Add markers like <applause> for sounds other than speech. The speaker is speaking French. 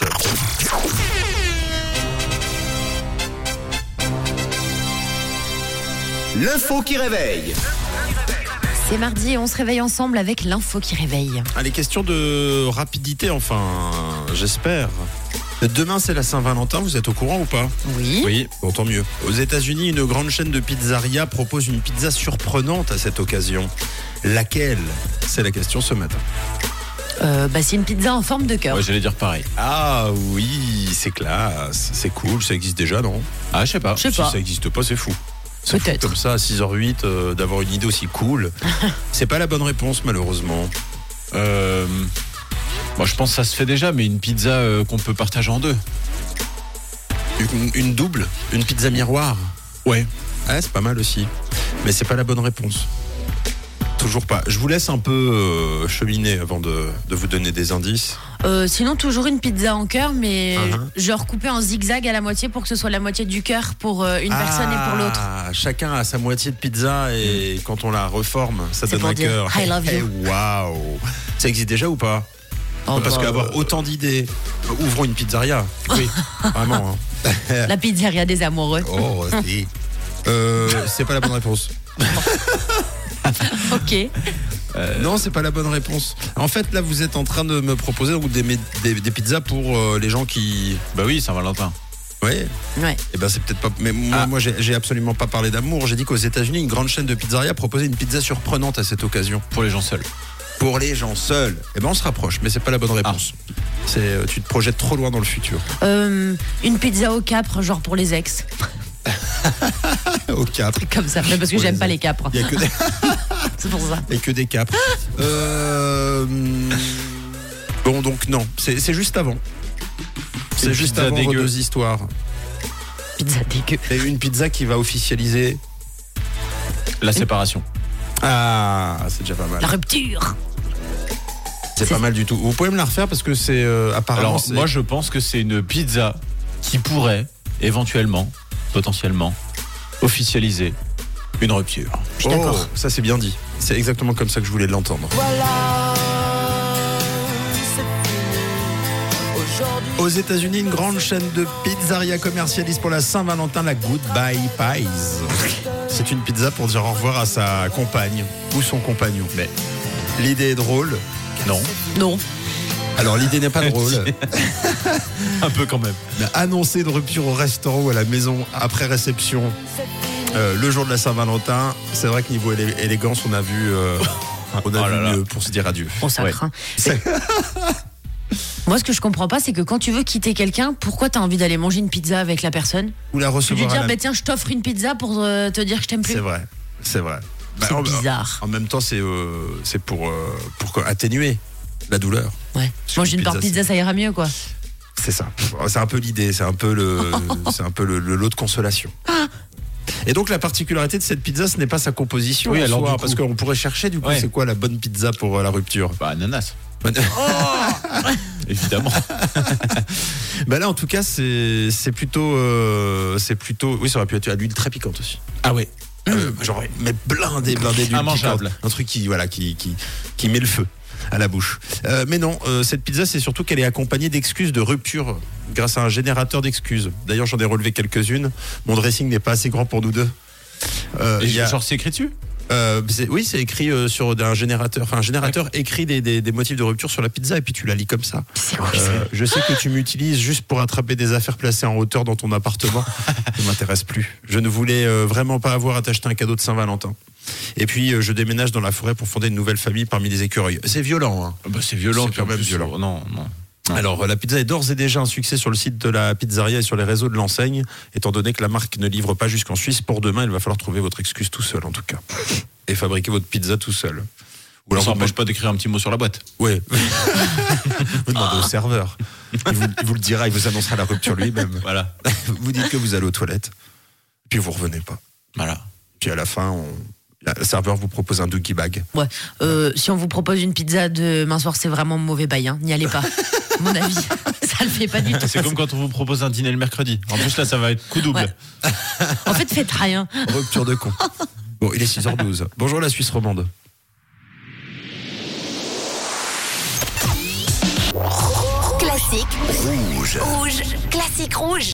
10. L'info qui réveille. C'est mardi et on se réveille ensemble avec l'info qui réveille. Allez, question de rapidité, enfin, j'espère. Demain, c'est la Saint-Valentin, vous êtes au courant ou pas Oui. Oui, bon, tant mieux. Aux États-Unis, une grande chaîne de pizzeria propose une pizza surprenante à cette occasion. Laquelle? C'est la question ce matin. Euh, bah, c'est une pizza en forme de cœur. Ouais, j'allais dire pareil. Ah oui, c'est classe, c'est cool, ça existe déjà, non? Ah, je sais pas. Je sais Si pas. ça existe pas, c'est fou. C'est fou Peut-être. comme ça à 6h08 euh, d'avoir une idée aussi cool. <laughs> c'est pas la bonne réponse malheureusement. Euh, moi, je pense que ça se fait déjà, mais une pizza euh, qu'on peut partager en deux. Une, une double, une pizza miroir. Ouais. Ouais, c'est pas mal aussi. Mais c'est pas la bonne réponse. Toujours pas. Je vous laisse un peu euh, cheminer avant de, de vous donner des indices. Euh, sinon, toujours une pizza en cœur, mais Uh-huh. genre coupée en zigzag à la moitié pour que ce soit la moitié du cœur pour euh, une personne et pour l'autre. Ah, Chacun a sa moitié de pizza et quand on la reforme, ça donne un cœur. I love you. Eh, Waouh Ça existe déjà ou pas? Oh, Parce bah, qu'avoir autant d'idées, ouvrons une pizzeria. Oui, <laughs> vraiment. hein. <laughs> La pizzeria des amoureux. Oh, si. C'est pas la bonne réponse. <laughs> <laughs> Ok. Non, c'est pas la bonne réponse. En fait, là, vous êtes en train de me proposer donc, des, des, des pizzas pour euh, les gens qui. Bah oui, Saint-Valentin. Ouais. Ouais. Eh ben, c'est peut-être pas. Mais moi, Ah. moi j'ai absolument pas parlé d'amour. J'ai dit qu'aux États-Unis, une grande chaîne de pizzeria proposait une pizza surprenante à cette occasion. Pour les gens seuls. Pour les gens seuls. Eh ben, on se rapproche, mais c'est pas la bonne réponse. C'est, euh, tu te projettes trop loin dans le futur. Euh, une pizza au capre, genre pour les ex. <laughs> Au cap. <laughs> Comme ça. Mais parce que j'aime les pas les capres. Il y a que des, <laughs> C'est pour ça. il y a que des capres. Euh, Bon, donc non, c'est c'est juste avant. C'est juste pizza avant vos dégueu. deux histoires. Pizza dégueu. Et une pizza qui va officialiser. La séparation. Ah, c'est déjà pas mal. La rupture. C'est c'est- pas mal du tout. Vous pouvez me la refaire parce que c'est euh, apparemment. Alors, c'est- moi, je pense que c'est une pizza qui pourrait, éventuellement, potentiellement, officialiser une rupture. Je suis d'accord. Oh, ça c'est bien dit. C'est exactement comme ça que je voulais l'entendre. Aux États-Unis, une grande chaîne de pizzeria commercialise pour la Saint-Valentin la Goodbye Pies. C'est une pizza pour dire au revoir à sa compagne ou son compagnon. Mais l'idée est drôle. Non. Non. Alors l'idée n'est pas drôle. <laughs> Un peu quand même. Mais annoncer une rupture au restaurant ou à la maison après réception euh, le jour de la Saint-Valentin, c'est vrai que niveau élé- élégance, on a vu, euh, <laughs> on a Oh vu là là. mieux pour se dire adieu. On Ouais. craint. <laughs> Moi, ce que je comprends pas, c'est que quand tu veux quitter quelqu'un, pourquoi t'as envie d'aller manger une pizza avec la personne Ou la Tu lui recevoir. à dire, la- bah tiens, je t'offre une pizza pour euh, te dire que je t'aime plus. C'est vrai, c'est vrai. Bah, C'est en- bizarre. En même temps, c'est euh, c'est pour euh, pour atténuer la douleur. Ouais. Manger une part pizza, pizza, ça ira mieux, quoi. C'est ça. C'est un peu l'idée. C'est un peu le <laughs> c'est un peu le, le lot de consolation. Et donc la particularité de cette pizza, ce n'est pas sa composition, Oui, en alors, soi, du coup. parce qu'on pourrait chercher du coup, Ouais. c'est quoi la bonne pizza pour euh, la rupture? Bah, ananas. <laughs> Évidemment. <laughs> Bah là, en tout cas, c'est c'est plutôt euh, c'est plutôt oui, ça aurait pu être à l'huile très piquante aussi. Ah ouais. Euh, genre mais blindé blindé piquante. un truc qui voilà qui qui qui met le feu à la bouche. Euh, mais non, euh, cette pizza, c'est surtout qu'elle est accompagnée d'excuses de rupture grâce à un générateur d'excuses. D'ailleurs, j'en ai relevé quelques-unes. Mon dressing n'est pas assez grand pour nous deux. Euh, Et y a- genre, c'est écrit dessus? Euh, oui, c'est écrit euh, sur un générateur. Enfin, un générateur écrit des, des- des motifs de rupture sur la pizza et puis tu la lis comme ça. Euh, je sais que tu m'utilises juste pour attraper des affaires placées en hauteur dans ton appartement. <laughs> ça m'intéresse plus. Je ne voulais euh, vraiment pas avoir à t'acheter un cadeau de Saint-Valentin. Et puis, je déménage dans la forêt pour fonder une nouvelle famille parmi les écureuils. C'est violent, hein. bah, C'est violent. C'est quand même violent. Non, non. Alors, la pizza est d'ores et déjà un succès sur le site de la pizzeria et sur les réseaux de l'enseigne. Étant donné que la marque ne livre pas jusqu'en Suisse, pour demain, il va falloir trouver votre excuse tout seul, en tout cas. Et fabriquer votre pizza tout seul. Ou On alors, empêche pas d'écrire un petit mot sur la boîte. Oui. <laughs> vous demandez au serveur. Il vous, il vous le dira, il vous annoncera la rupture lui-même. Voilà. <laughs> Vous dites que vous allez aux toilettes, puis vous revenez pas. Voilà. Puis à la fin, on- le serveur vous propose un dookie bag. Ouais. Euh, si on vous propose une pizza demain soir, c'est vraiment mauvais bail. hein. N'y allez pas. À mon avis, <laughs> ça le fait pas du tout. C'est comme quand on vous propose un dîner le mercredi. En plus, là, ça va être coup double. Ouais. En fait, faites rien. Rupture de con. Bon, il est 6h12. Bonjour la Suisse romande. Classique. Rouge. Rouge. Classique rouge.